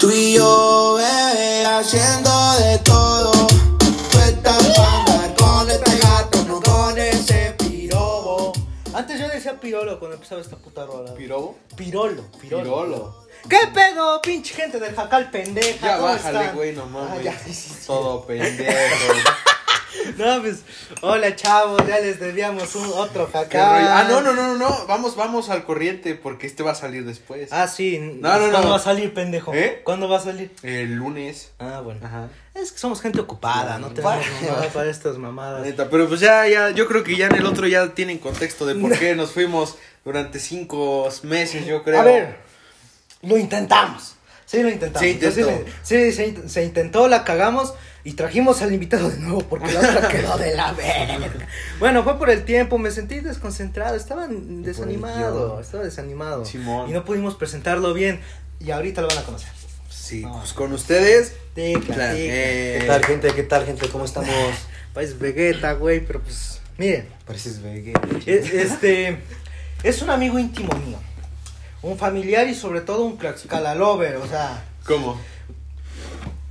Tú y yo, bebé, haciendo de todo. Tú estás para andar con este gato, no con ese pirobo. Antes yo decía pirolo cuando empezaba esta puta rola. ¿Pirobo? Pirolo, pirolo. Pirolo. ¿Qué pedo, pinche gente del jacal pendeja? Ya ¿Cómo bájale, están? güey, no Ah, mames. ya, sí, sí, sí. Todo pendejo. No, pues, hola chavos, ya les debíamos un otro rollo. Ah, no, no, no, no, no. Vamos, vamos al corriente porque este va a salir después. Ah, sí. No, no, no. ¿Cuándo va a salir, pendejo? ¿Eh? ¿Cuándo va a salir? El lunes. Ah, bueno. Ajá. Es que somos gente ocupada, no tenemos mamada para estas mamadas. Neta, pero pues ya, ya, yo creo que ya en el otro ya tienen contexto de por qué nos fuimos durante cinco meses, yo creo. A ver, lo intentamos. Sí, lo intentamos. Se intentó. Sí, sí, se, int- se intentó, la cagamos y trajimos al invitado de nuevo porque la otra quedó de la verga. Bueno, fue por el tiempo, me sentí desconcentrado, estaba desanimado, estaba desanimado. Simón. Y no pudimos presentarlo bien y ahorita lo van a conocer. Sí, No. pues con ustedes. Ticla, eh, ¿Qué tal, gente? ¿Qué tal, gente? ¿Cómo estamos? País Vegeta, güey, pero pues, miren. Pareces vegue. E- Este es un amigo íntimo mío, un familiar y sobre todo un Tlaxcala lover, o sea, ¿Cómo?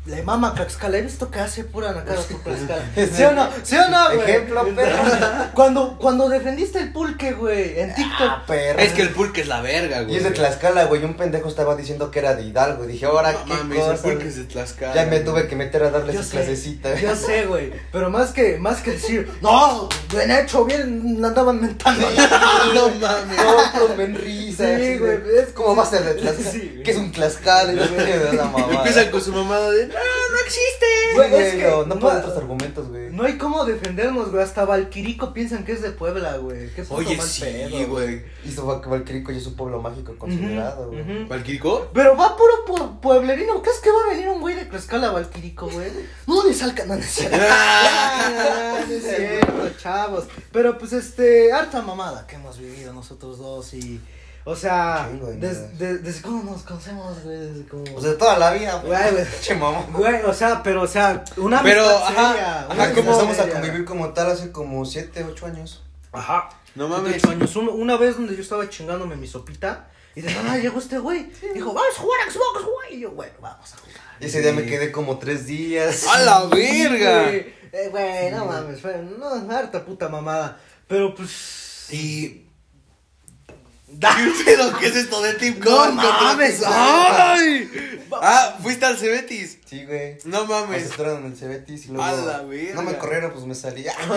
Le mama Tlaxcala, he visto que hace pura nacada por Tlaxcala. ¿Sí o no? ¿Sí o no, güey? Ejemplo, perro. Cuando, cuando defendiste el pulque, güey, en TikTok. Ah, perro. Es que el pulque es la verga, güey. Y es de Tlaxcala, güey. Un pendejo estaba diciendo que era de Hidalgo. Y dije, ahora No qué mames, el cosa. pulque es de Tlaxcala. Ya me tuve que meter a darle Yo su sé, clasecita. yo sé, güey, pero más que, más que decir, no, bien hecho, bien, andaban mentando. no mames. No, pues me risa. Sí, güey, es- ¿Cómo va a ser de Tlaxcala? Sí. ¿Qué es un Tlaxcala? Empiezan con su mamada de. No, no existe. Güey, es que no, no no- puedo otros argumentos, güey. No hay cómo defendernos, güey, hasta Valquirico piensan que es de Puebla, güey. Qué puto Oye, mal sí, pedo, güey. Y Valquirico ya es un pueblo mágico considerado, güey. ujú. ¿Valquirico? Pero va puro pu- pueblerino. ¿Crees que va a venir un güey de Tlaxcala a Valquirico, güey? No les alcanza. No, no es cierto. Ah. No es cierto, chavos. Pero pues este, harta mamada que hemos vivido nosotros dos y. O sea, des- de- desde cuándo nos conocemos, güey. Desde como. Pues de toda la vida, güey. Güey, güey. Güey, o sea, pero, o sea, una Pero, amistad ajá, seria, ajá, una Ajá, amistad comenzamos a convivir como tal hace como 7, 8 años. Ajá. No mames. ocho años. Un- una vez donde yo estaba chingándome mi sopita y de nada llegó este güey. Dijo, vamos a jugar a Xbox, güey. Y yo, bueno, vamos a jugar. Y ese día me quedé como 3 días. ¡A la verga! güey. Eh, güey, no mames, fue no, harta puta mamada. Pero pues. Y. Da- ¿Pero qué es esto de Team No Con? mames, ¡Ay! Ah, fuiste al Cebetis. Sí, güey. No Me mames. asesoraron en el Cebetis y luego. A la verga. No me corrieron, pues me salí.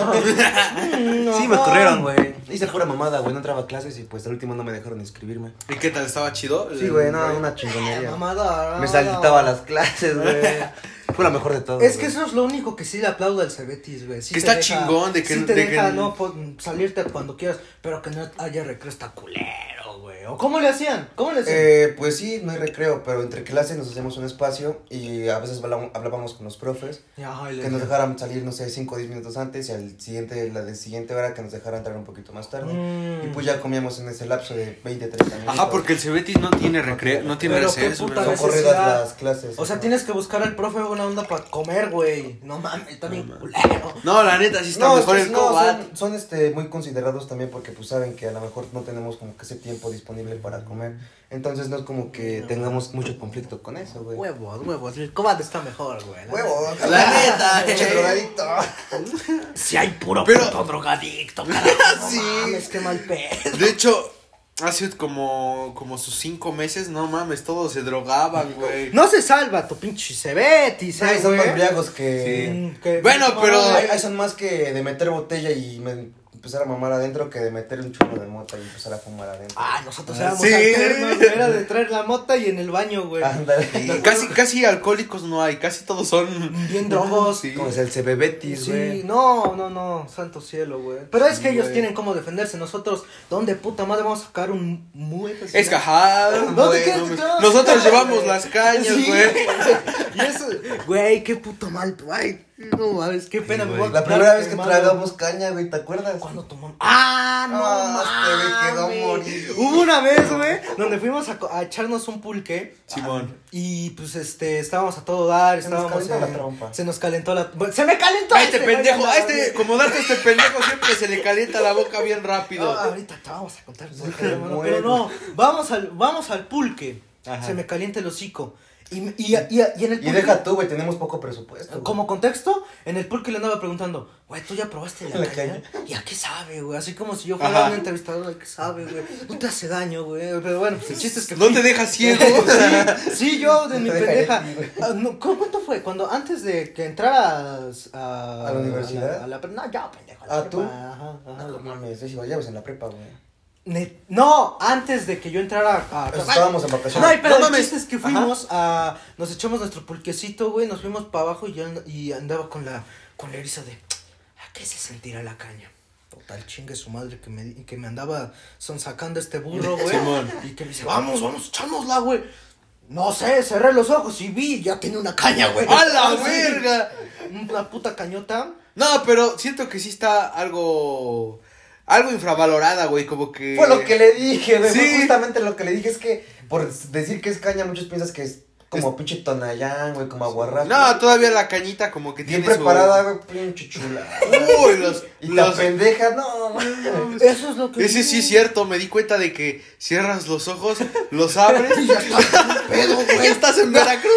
No, sí, me corrieron, güey. Hice pura mamada, güey. No entraba a clases y pues al último no me dejaron inscribirme. ¿Y qué tal? ¿Estaba chido? Sí, güey, no, una chingonería. Mamada, Me saltaba las clases, güey. Fue la mejor de todas. Es que güey. eso es lo único que sí le aplaudo al Cebetis, güey. Sí Que está deja- chingón de que- sí te de deja, que- no, po- salirte cuando quieras, pero que no haya recreo está culero, güey. ¿O cómo le hacían? ¿Cómo le hacían? Eh, pues sí, no hay recreo, pero entre clases nos hacemos un espacio y a veces hablábamos con los profes que nos dejaran salir, no sé, 5 o 10 minutos antes y al siguiente, la de siguiente hora que nos dejaran entrar un poquito más tarde. Mm. Y pues ya comíamos en ese lapso de 20, 30 minutos. Ajá, porque el Cebetis no tiene recreo, no tiene ¿verdad? Son necesidad. corridas las clases. O sea, ajá. tienes que buscar al profe buena onda para comer, güey. No mames, también culero. No, la neta, sí está No, mejor es que el no, son, son, este, muy considerados también porque pues saben que a lo mejor no tenemos como que ese tiempo disponible para comer. Entonces no es como que tengamos mucho conflicto con eso, güey. Huevos, huevos. El cobat está mejor, güey. Huevo, La neta, pinche eh. drogadicto. Si hay puro Pero- puto drogadicto, carajo. No Sí. mames, qué mal pedo. De hecho, hace como, como sus cinco meses, no mames, todos se drogaban, güey. No se salva tu pinche Cebetis, Ay, eh, son más briagos que... Que- Bueno, pero- Ay, ay, son más que de meter botella y me- empezar a mamar adentro que de meter un churro de mota y empezar a fumar adentro. Ah, nosotros Ah, éramos sí. alternos, güey, Era de traer la mota y en el baño, güey. Ándale. Casi, casi alcohólicos no hay, casi todos son. Bien drogos. Sí. Como es el CBBetis, Sí, güey. no, no, no, santo cielo, güey. Pero es que Sí, ellos güey. tienen cómo defenderse. Nosotros, ¿dónde puta madre vamos a sacar un muy Es ajá, No, güey, no Nosotros no, llevamos güey. las cañas, Sí, güey. Y eso, güey, qué puto mal. Ay, no mames, qué pena. Sí, me güey. voy a La primera vez que tragamos caña, güey, ¿te acuerdas? ¿Cuándo tomamos? ¡Ah, no Ah, este me quedó mames! morir. Hubo una vez, güey, donde fuimos a, a echarnos un pulque. Simón. Y pues este, estábamos a todo dar, Se nos estábamos calentó en- la trompa. Se nos calentó la. ¡Se me calentó! A este pendejo, no, a este, como darte este pendejo siempre se le calienta la boca bien rápido. No, ahorita te vamos a contar. Pero no, vamos al, vamos al pulque. Ajá. Se me calienta el hocico. Y, y, y, y en el Y deja tú, güey, tenemos poco presupuesto. güey. Como contexto, en el pulque le andaba preguntando, güey, ¿tú ya probaste la, La caña? caña. ¿Y a qué sabe, güey? Así como si yo fuera Ajá. un entrevistador, ¿a qué sabe, güey? No te hace daño, güey. Pero bueno, pues el chiste es que... No fui- te dejas ciego. sí, sí, yo de mi pendeja. no, ¿cu- ¿Cuánto fue? Cuando antes de que entraras a... ¿A la universidad? A la, a la- no, ya, pendejo. a la ¿Ah, prepa. tú? Ajá, ajá. No mames, en la prepa, güey. No, antes de que yo entrara a... Pues estábamos en No, vacaciones. pero No el mames. chiste es que fuimos a... Nos echamos nuestro pulquecito, güey, nos fuimos para abajo y yo y andaba con la, con la eriza de... ¿A qué se sentirá la caña? Total chingue su madre que me, que me andaba sonsacando este burro, güey. Y que me dice, vamos, vamos, echámosla, güey. No sé, cerré los ojos y vi, ya tiene una caña, güey. ¡A la verga! Una puta cañota. No, pero siento que sí está algo. Algo infravalorada, güey. Como que. Fue lo que le dije, güey. Sí. justamente lo que le dije. Es que por decir que es caña, muchos piensas que es como pinche tonayán, güey, como aguarrás. No, todavía la cañita como que Bien tiene. preparada, güey, pinche chula. Su... Uy, los. Y la los- pendeja, no, mames. Eso es lo que Ese sí es cierto, me di cuenta de que cierras los ojos, los abres y ya estás en pedo, güey. Ya estás en Veracruz.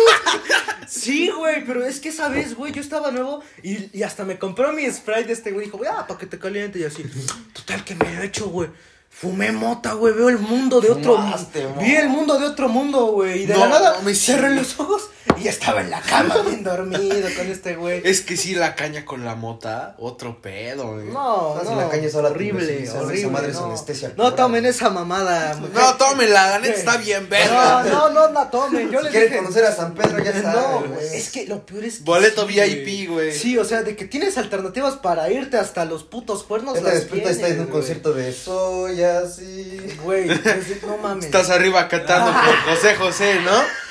Sí, güey, pero es que esa vez, güey, yo estaba nuevo y, y hasta me compró mi spray de este güey. Dijo, güey, ah, para que te caliente y así. Total, que me lo he hecho, güey. Fumé mota, güey, veo el mundo de otro mundo. Vi el mundo de otro mundo, güey. Y de No, la nada me cerré sí. los ojos y ya estaba en la cama bien dormido con este güey. Es que sí, la caña con la mota, otro pedo, güey. No, No, no, la caña te horrible, horrible. madre es no. anestesia no pura, tomen esa mamada. mujer. No, tómenla, la neta está bien, No, verga. no, no la tomen. Yo Si les quieren dije, conocer a San Pedro, ya está. No, güey. es que lo peor es que Boleto sí, VIP, güey. Sí, o sea, de que tienes alternativas para irte hasta los putos cuernos. Despiertas y estás en un concierto de Soy así. Güey, es- no mames. Estás arriba cantando Ah. por José José, ¿no?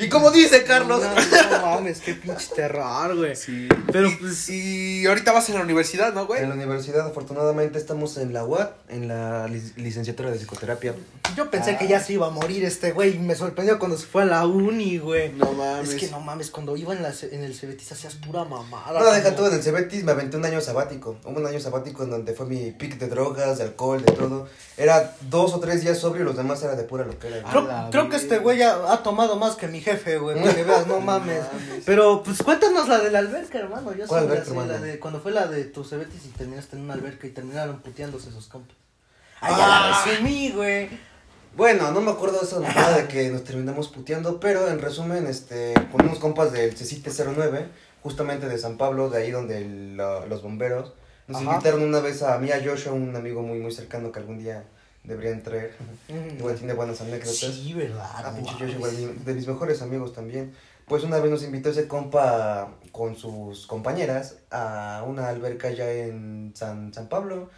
Y como dice Carlos. No, no mames, qué pinche terror, güey. Sí. Pero, pues- Y ahorita vas en la universidad, ¿no, güey? En la universidad, afortunadamente, estamos en la UAT, en la lic- licenciatura de psicoterapia. Yo pensé que ya se iba a morir este güey y me sorprendió cuando se fue a la uni, güey. No mames. Es que no mames, cuando iba en, la, en el Cebetis hacías pura mamada. No, deja todo en el Cebetis, me aventé un año sabático. Hubo un año sabático en donde fue mi pic de drogas, de alcohol, de todo. Era dos o tres días sobrio y los demás era de pura loquera. Creo, creo que este güey ya ha tomado más que mi jefe, güey, para que veas, no mames. Pero, pues, cuéntanos la de la alberca, hermano. Yo ¿Cuál alberca, sé, hermano? La de cuando fue la de tu Cebetis y terminaste en una alberca y terminaron puteándose esos compas. Ay, Ah. ya la resumí, güey. Bueno, no me acuerdo de esa mamada de que nos terminamos puteando, pero en resumen, este, con unos compas del CECITE 09, justamente de San Pablo, de ahí donde el- la- los bomberos, nos Ajá. invitaron una vez a mí, a Joshua, un amigo muy, muy cercano que algún día deberían traer. Mm. Igual tiene buenas anécdotas. Sí, verdad. Ah, pinche igual, de mis mejores amigos también. Pues una vez nos invitó ese compa con sus compañeras a una alberca allá en San, San Pablo.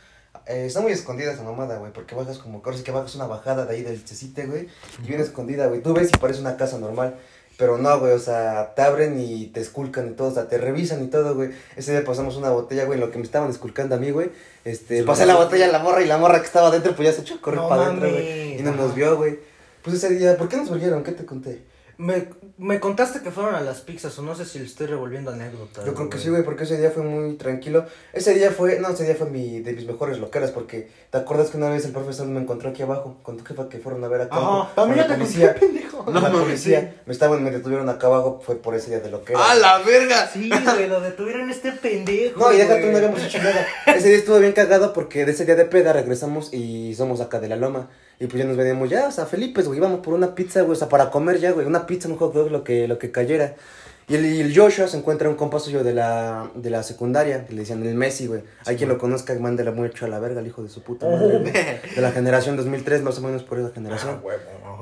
Eh, está muy escondida esa mamada, güey, porque bajas como, ahora que bajas una bajada de ahí del chesite, güey, y viene escondida, güey. Tú ves y parece una casa normal, pero no, güey, o sea, te abren y te esculcan y todo, o sea, te revisan y todo, güey. Ese día pasamos una botella, güey, en lo que me estaban esculcando a mí, güey. Este, pasé la botella a la morra y la morra que estaba adentro, pues ya se echó a correr No para adentro, mames. güey. Y no nos vio, güey. Pues ese día, ¿por qué nos volvieron? ¿Qué te conté? Me, me contaste que fueron a las pizzas o no sé si le estoy revolviendo anécdotas. Yo creo que sí, güey, porque ese día fue muy tranquilo. Ese día fue, no, ese día fue mi, de mis mejores loqueras, porque ¿te acuerdas que una vez el profesor me encontró aquí abajo? Con tu jefa que fueron a ver acá abajo. Ajá, también con ya te policía. conté, pendejo. Con la mames, policía. Me estaban, me detuvieron acá abajo, fue por ese día de loquera. ¡A la verga! Sí, güey, lo detuvieron este pendejo. No, y déjate, no habíamos hecho nada. Ese día estuvo bien cagado porque de ese día de peda regresamos y somos acá de la loma. Y pues ya nos veníamos ya, o sea, Felipe, güey, íbamos por una pizza, güey, o sea, para comer ya, güey, una pizza, un hot dog, lo que, lo que cayera. Y el, y el Joshua se encuentra un compa suyo de la, de la secundaria, que le decían el Messi, güey. Hay quien lo conozca, mándela mucho a la verga, el hijo de su puta madre. De la generación 2003, más o menos por esa generación.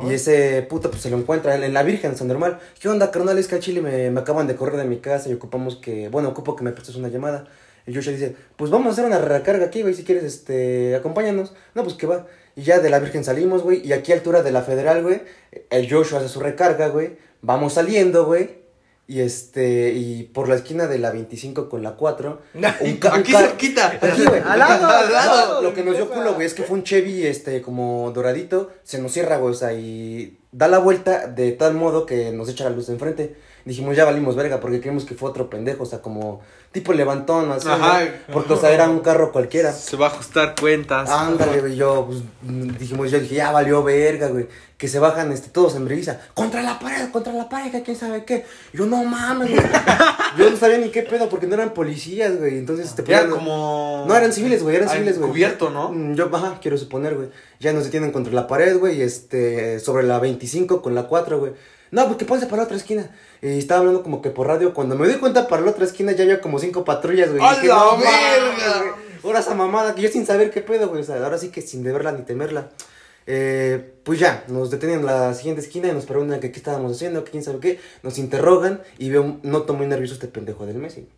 Y ese puto pues se lo encuentra en, en la Virgen, San Normal. ¿Qué onda, carnal? Es que al Chile me, me acaban de correr de mi casa y ocupamos que, bueno, ocupo que me prestes una llamada. Y Joshua dice, pues vamos a hacer una recarga aquí, güey, si quieres, este, acompáñanos. No, pues que va. Y ya de la Virgen salimos, güey, y aquí a altura de la Federal, güey, el Joshua hace su recarga, güey. Vamos saliendo, güey. Y este, y por la esquina de la 25 con la 4, un ca- un Aquí cerquita. Aquí, güey. Al lado, al lado. Lo que nos dio culo, güey, es que fue un Chevy, este, como doradito, se nos cierra, güey, o sea, y da la vuelta de tal modo que nos echa la luz de enfrente. Dijimos, ya valimos verga, porque creímos que fue otro pendejo, o sea, como tipo levantón, así, Ajá. ¿no? Porque, o sea, era un carro cualquiera. Se va a ajustar cuentas. Ándale, güey, yo, pues, mm, dijimos, yo dije, ya valió verga, güey, que se bajan, este, todos en brisa, contra la pared, contra la pared, que quién sabe qué, yo, no mames, güey, yo no sabía ni qué pedo, porque no eran policías, güey, entonces, te ponían- como. No, eran civiles, güey, eran civiles, güey. Cubierto, ¿no? Mm, Yo, ajá, quiero suponer, güey, ya nos detienen contra la pared, güey, este, sobre la 25 con la 4, güey, no, porque ponse para la otra esquina, y estaba hablando como que por radio, cuando me di cuenta para la otra esquina ya había como cinco patrullas, güey, ¡A dije, la "No. Ahora esa mamada, que yo sin saber qué pedo, güey. O sea, ahora sí que sin deberla ni temerla. Eh, pues ya, nos detienen en la siguiente esquina y nos preguntan que qué estábamos haciendo, que quién sabe qué. Nos interrogan y veo, noto muy nervioso este pendejo del Messi.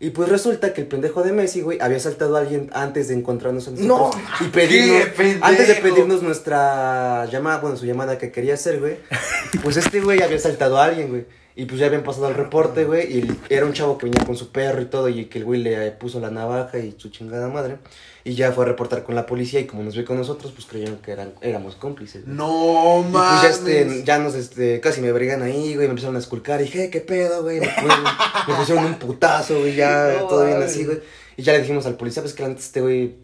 Y pues resulta que el pendejo de Messi, güey, había saltado a alguien antes de encontrarnos a nosotros. No, y pedirnos, qué antes de pedirnos nuestra llamada, bueno, su llamada que quería hacer, güey. Pues este güey había saltado a alguien, güey. Y pues ya habían pasado al reporte, güey. Y el- era un chavo que venía con su perro y todo. Y que el güey le puso la navaja y su chingada madre. Y ya fue a reportar con la policía. Y como nos ve con nosotros, pues creyeron que eran, éramos cómplices. güey. No, Y pues mames. ya, este, ya nos, este, casi me brigan ahí, güey, me empezaron a esculcar, y dije, "Eh, ¿qué pedo, güey? Me, me pusieron un putazo, güey, ya, No, todo bien mames. así, güey. Y ya le dijimos al policía, pues que antes este güey,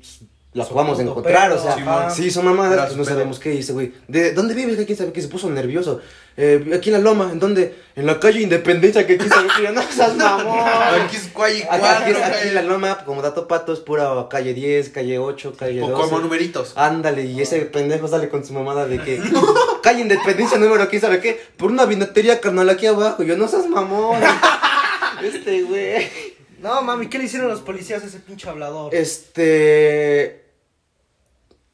la Su jugamos a puto encontrar, pedo, o sea, Simón. sí, mamá, Era pues no pedo. sabemos qué dice, güey. ¿De dónde vives? ¿Quién sabe qué? Se puso nervioso. Eh, aquí en la loma, ¿en dónde? En la calle Independencia, que quién sabe qué. Yo, no seas mamón. Aquí es Cuay Aquí, aquí, 4, aquí en la loma, como dato pato, es pura calle 10, calle 8, calle 12. Como numeritos. Ándale, y ese pendejo sale con su mamada de que calle Independencia número quién sabe qué, por una vinatería carnal aquí abajo. Yo no seas mamón. este güey. No, mami, ¿qué le hicieron los policías a ese pinche hablador? Este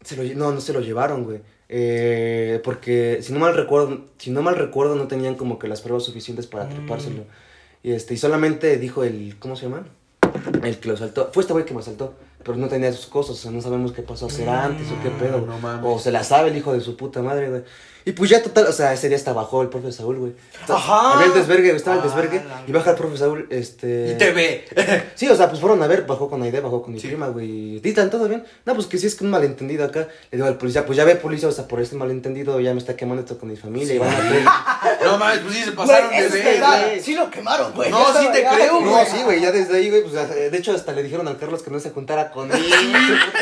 se lo no, no se lo llevaron, güey. Eh, porque si no mal recuerdo, si no mal recuerdo no tenían como que las pruebas suficientes para trepárselo. Y este y solamente dijo el ¿cómo se llama? El que lo saltó. Fue este güey que me asaltó. Pero no tenía sus cosas, o sea, no sabemos qué pasó, será antes o qué pedo. no mames. O se la sabe el hijo de su puta madre, güey. Y pues ya total, o sea, ese día hasta bajó el profe Saúl, güey. Ajá. Había el desvergue, estaba el Ah, desvergue. Y baja el profe Saúl, este. Y te ve. Sí, o sea, pues fueron a ver, bajó con Aide, bajó con mi Sí. prima, güey. ¿Ditan todo bien? No, pues que sí es que un malentendido acá. Le digo al policía, pues ya ve policía, o sea, por este malentendido ya me está quemando esto con mi familia. Y van a creer. No mames, pues sí se pasaron de es ver. Sí lo quemaron, güey. No, sí te creo, No, güey. sí, güey, ya desde ahí, güey, pues de hecho hasta le dijeron al Carlos que no se juntara con él.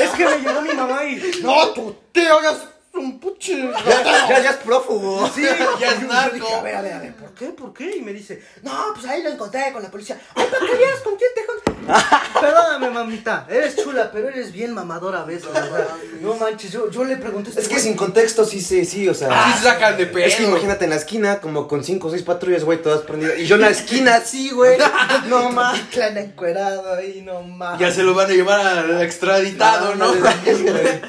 Es que me llegó mi mamá y. No, tu tío, ya es un puche. ya, ya, ya es prófugo. Sí, Ya es narco. dije, a ver, a ver, a ver, ¿por qué? ¿Por qué? Y me dice, no, pues ahí lo encontré con la policía. Ay, ¿para qué veas con quién te juntas? Perdóname, mamita, eres chula, pero eres bien mamadora a veces. no manches, yo, yo le pregunté este Es que güey, sin contexto sí, sí, sí, o sea. Sí se sacan de pedo. Es que imagínate en la esquina, como con cinco o seis patrullas, güey, todas prendidas. Y yo en la esquina, sí, güey. No más. Clan encuerado ahí, no mames. Ya se lo van a llevar al extraditado, ¿no? Llevan-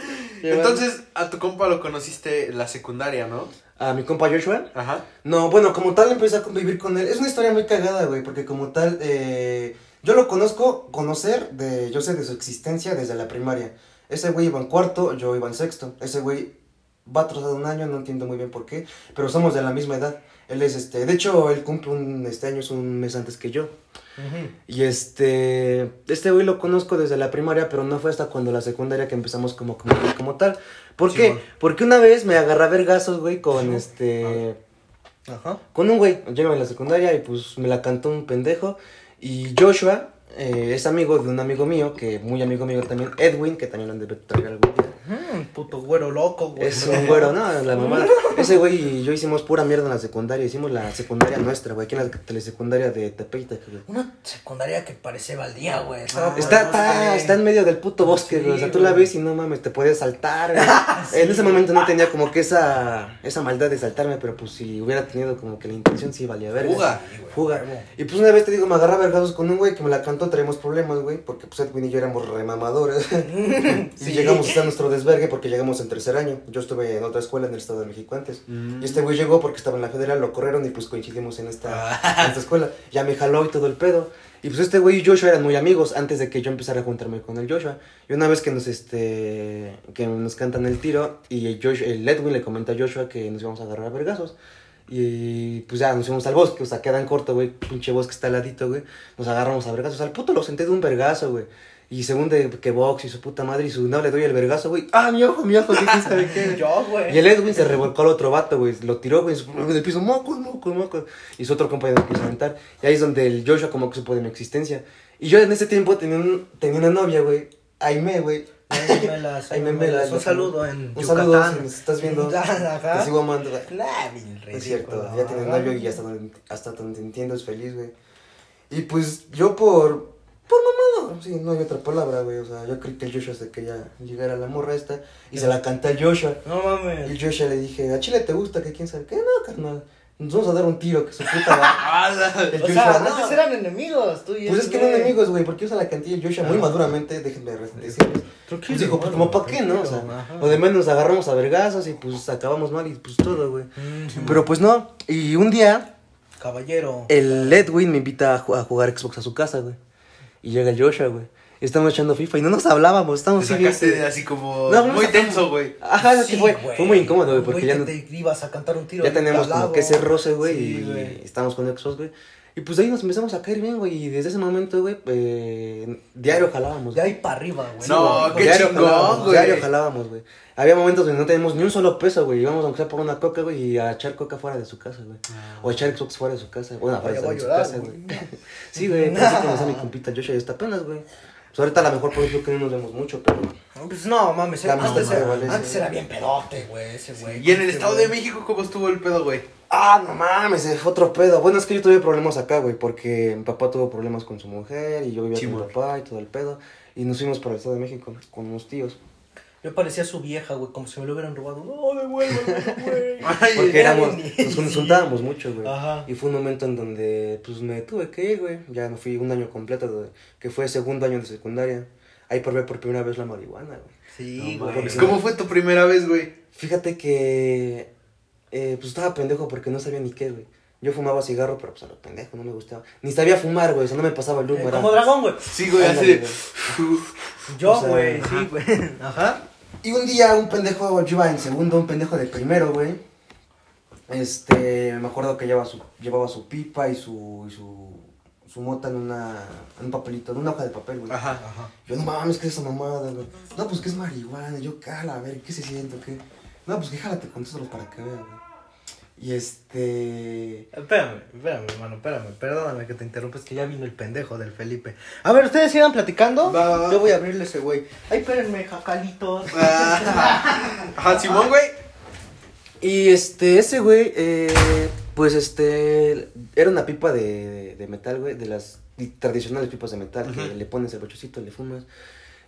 Entonces, a tu compa lo conociste en la secundaria, ¿no? A mi compa Joshua. Ajá. No, bueno, como tal empecé a convivir con él. Es una historia muy cagada, güey, porque como tal, eh, yo lo conozco, conocer, de, yo sé de su existencia desde la primaria. Ese güey iba en cuarto, yo iba en sexto. Ese güey va atrasado un año, no entiendo muy bien por qué, pero somos de la misma edad. Él es, este, de hecho, él cumple un, este año, es un mes antes que yo. Y este, este güey lo conozco desde la primaria, pero no fue hasta cuando la secundaria que empezamos como, como, como tal. ¿Por Sí, qué? bueno. Porque una vez me agarré a vergazos, güey, con este... Ajá. Con un güey, yo iba en la secundaria y pues me la cantó un pendejo. Y Joshua eh, es amigo de un amigo mío, que muy amigo mío también, Edwin, que también lo han de traer algún día. Mm, puto güero loco, güey. Es un güero, no, la mamada. Ese güey y yo hicimos pura mierda en la secundaria, hicimos la secundaria nuestra, güey, aquí en la telesecundaria de Tepeita, güey. Una secundaria que parece baldía, güey. Estaba por Está, el está, está en medio del puto bosque, güey. O sea, tú la ves y no mames, te puedes saltar. güey. En ese momento no tenía como que esa, esa maldad de saltarme, pero pues si hubiera tenido como que la intención, sí valía verga. Fuga. Fuga. Y pues una vez te digo, me agarraba vergazos con un güey que me la cantó, traíamos problemas, güey, porque pues Edwin y yo éramos remamadores. y llegamos hasta nuestro desvergue porque llegamos en tercer año. Yo estuve en otra escuela en el Estado de México antes. Mm. Y este güey llegó porque estaba en la federal, lo corrieron y pues coincidimos en esta, en esta escuela. Ya me jaló y todo el pedo. Y pues este güey y Joshua eran muy amigos antes de que yo empezara a juntarme con el Joshua. Y una vez que nos este que nos cantan el tiro y el, Joshua, el Edwin le comenta a Joshua que nos íbamos a agarrar a vergazos. Y pues ya nos fuimos al bosque, o sea, queda en corto, güey, pinche bosque está al ladito, güey. Nos agarramos a vergazos. Al puto lo senté de un vergazo, güey. Y según de que box y su puta madre y su no le doy el vergazo, güey. Ah, mi ojo, mi ojo, ¿qué quién sabe qué? Yo, güey. Y el Edwin se revolcó al otro vato, güey. Lo tiró, güey, en el piso, mocos, mocos, mocos. Y su otro compañero quiso aventar. Y ahí es donde el Joshua como que supo de mi existencia. Y yo en ese tiempo tenía, un, tenía una novia, güey. Aime, güey. Memelas, memelas. Un saludo en Un saludo, Yucatán. si nos estás viendo. Te sigo amando. Nah, bien Es cierto, ya Ajá. novio y hasta hasta donde entiendo es feliz, güey. Y pues yo por. Por sí, no hay otra palabra, güey. O sea, yo creí que el Joshua se quería llegar a la morra esta y se la canta el Joshua. No Y mames. el Joshua le dije, ¿a Chile te gusta? que quién sabe qué? No, carnal. Nos vamos a dar un tiro, que su puta madre. El O Joshua, sea, no. antes eran enemigos, tú y Pues es que eran enemigos, güey, porque usa la cantilla el Joshua muy Ah. maduramente, déjenme decirles. Tranquilo, Pues dijo, pues como pa' qué, ¿no? O sea, ajá. o de menos agarramos a vergazos y pues acabamos mal y pues todo, güey. Mm, sí, Pero pues no, y un día Caballero. el Edwin me invita a jugar Xbox a su casa, güey. Y llega el Joshua, güey. Y estamos echando FIFA y no nos hablábamos, estamos Te así sacaste de así como No, muy tenso, güey. Ajá, Sí, fue, güey. fue muy incómodo, güey, porque ya, no- te ibas a cantar un tiro. ya tenemos como que ese roce, güey, Sí, y güey. estamos con Xbox, güey. Y pues de ahí nos empezamos a caer bien, güey, y desde ese momento, güey, eh, diario jalábamos. De ahí para arriba, güey. No, güey. qué diario chingón, jalábamos, güey. Diario jalábamos, güey. Había momentos donde no teníamos ni un solo peso, güey. Íbamos aunque sea por una coca, güey, y a echar coca fuera de su casa, güey. O a echar Xbox fuera de su casa. Bueno, fuera de a su casa, güey. sí, güey, así conocí a mi compita Joshua y hasta apenas, güey. Pues ahorita a lo mejor por eso que no nos vemos mucho, pero... Pues no, mames. La antes, era, antes era bien pedote, güey, ese güey. Y en el Estado de México, ¿cómo estuvo el pedo, güey? Ah, no mames, es otro pedo. Bueno, es que yo tuve problemas acá, güey, porque mi papá tuvo problemas con su mujer y yo vivía Sí, con mi papá y todo el pedo. Y nos fuimos para el Estado de México con unos tíos. Yo parecía su vieja, güey, como si me lo hubieran robado. No, devuélvelo, güey. Porque era éramos, nos, juntábamos mucho, güey. Ajá. Y fue un momento en donde, pues, me tuve que ir, güey. Ya me fui un año completo, que fue segundo año de secundaria. Ahí probé por primera vez la marihuana, güey. Sí, No, güey. mames. ¿Cómo fue tu primera vez, güey? Fíjate que, eh, pues, estaba pendejo porque no sabía ni qué, güey. Yo fumaba cigarro, pero pues a lo pendejo, no me gustaba. Ni sabía fumar, güey, o sea, no me pasaba el humo. Eh, como dragón, güey. Sí, güey, así de... Yo, O sea, güey, ajá. sí, güey. Ajá. Y un día un pendejo, yo iba en segundo, un pendejo de primero, güey. Este, me acuerdo que llevaba su, llevaba su pipa y su, y su, su mota en una, en un papelito, en una hoja de papel, güey. Ajá. Ajá. Yo, no mames, ¿qué es esa mamada, güey? No, pues que es marihuana. Yo, cala, a ver, ¿qué se siente qué? No, pues que jálate con nosotros para que vean, güey. Y este. Espérame, espérame, hermano, espérame. Perdóname que te interrumpes, que ya vino el pendejo del Felipe. A ver, ustedes sigan platicando. Va, va, va. Yo voy a abrirle ese güey. Ay, espérenme, jacalitos. Ajá, Simón, güey. Y este, ese güey, eh, pues este, era una pipa de, de, metal, güey, de las tradicionales pipas de metal, que le pones el bochocito, le fumas.